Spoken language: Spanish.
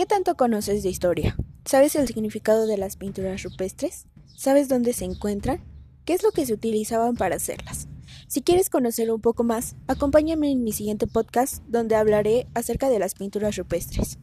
¿Qué tanto conoces de historia? ¿Sabes el significado de las pinturas rupestres? ¿Sabes dónde se encuentran? ¿Qué es lo que se utilizaban para hacerlas? Si quieres conocer un poco más, acompáñame en mi siguiente podcast donde hablaré acerca de las pinturas rupestres.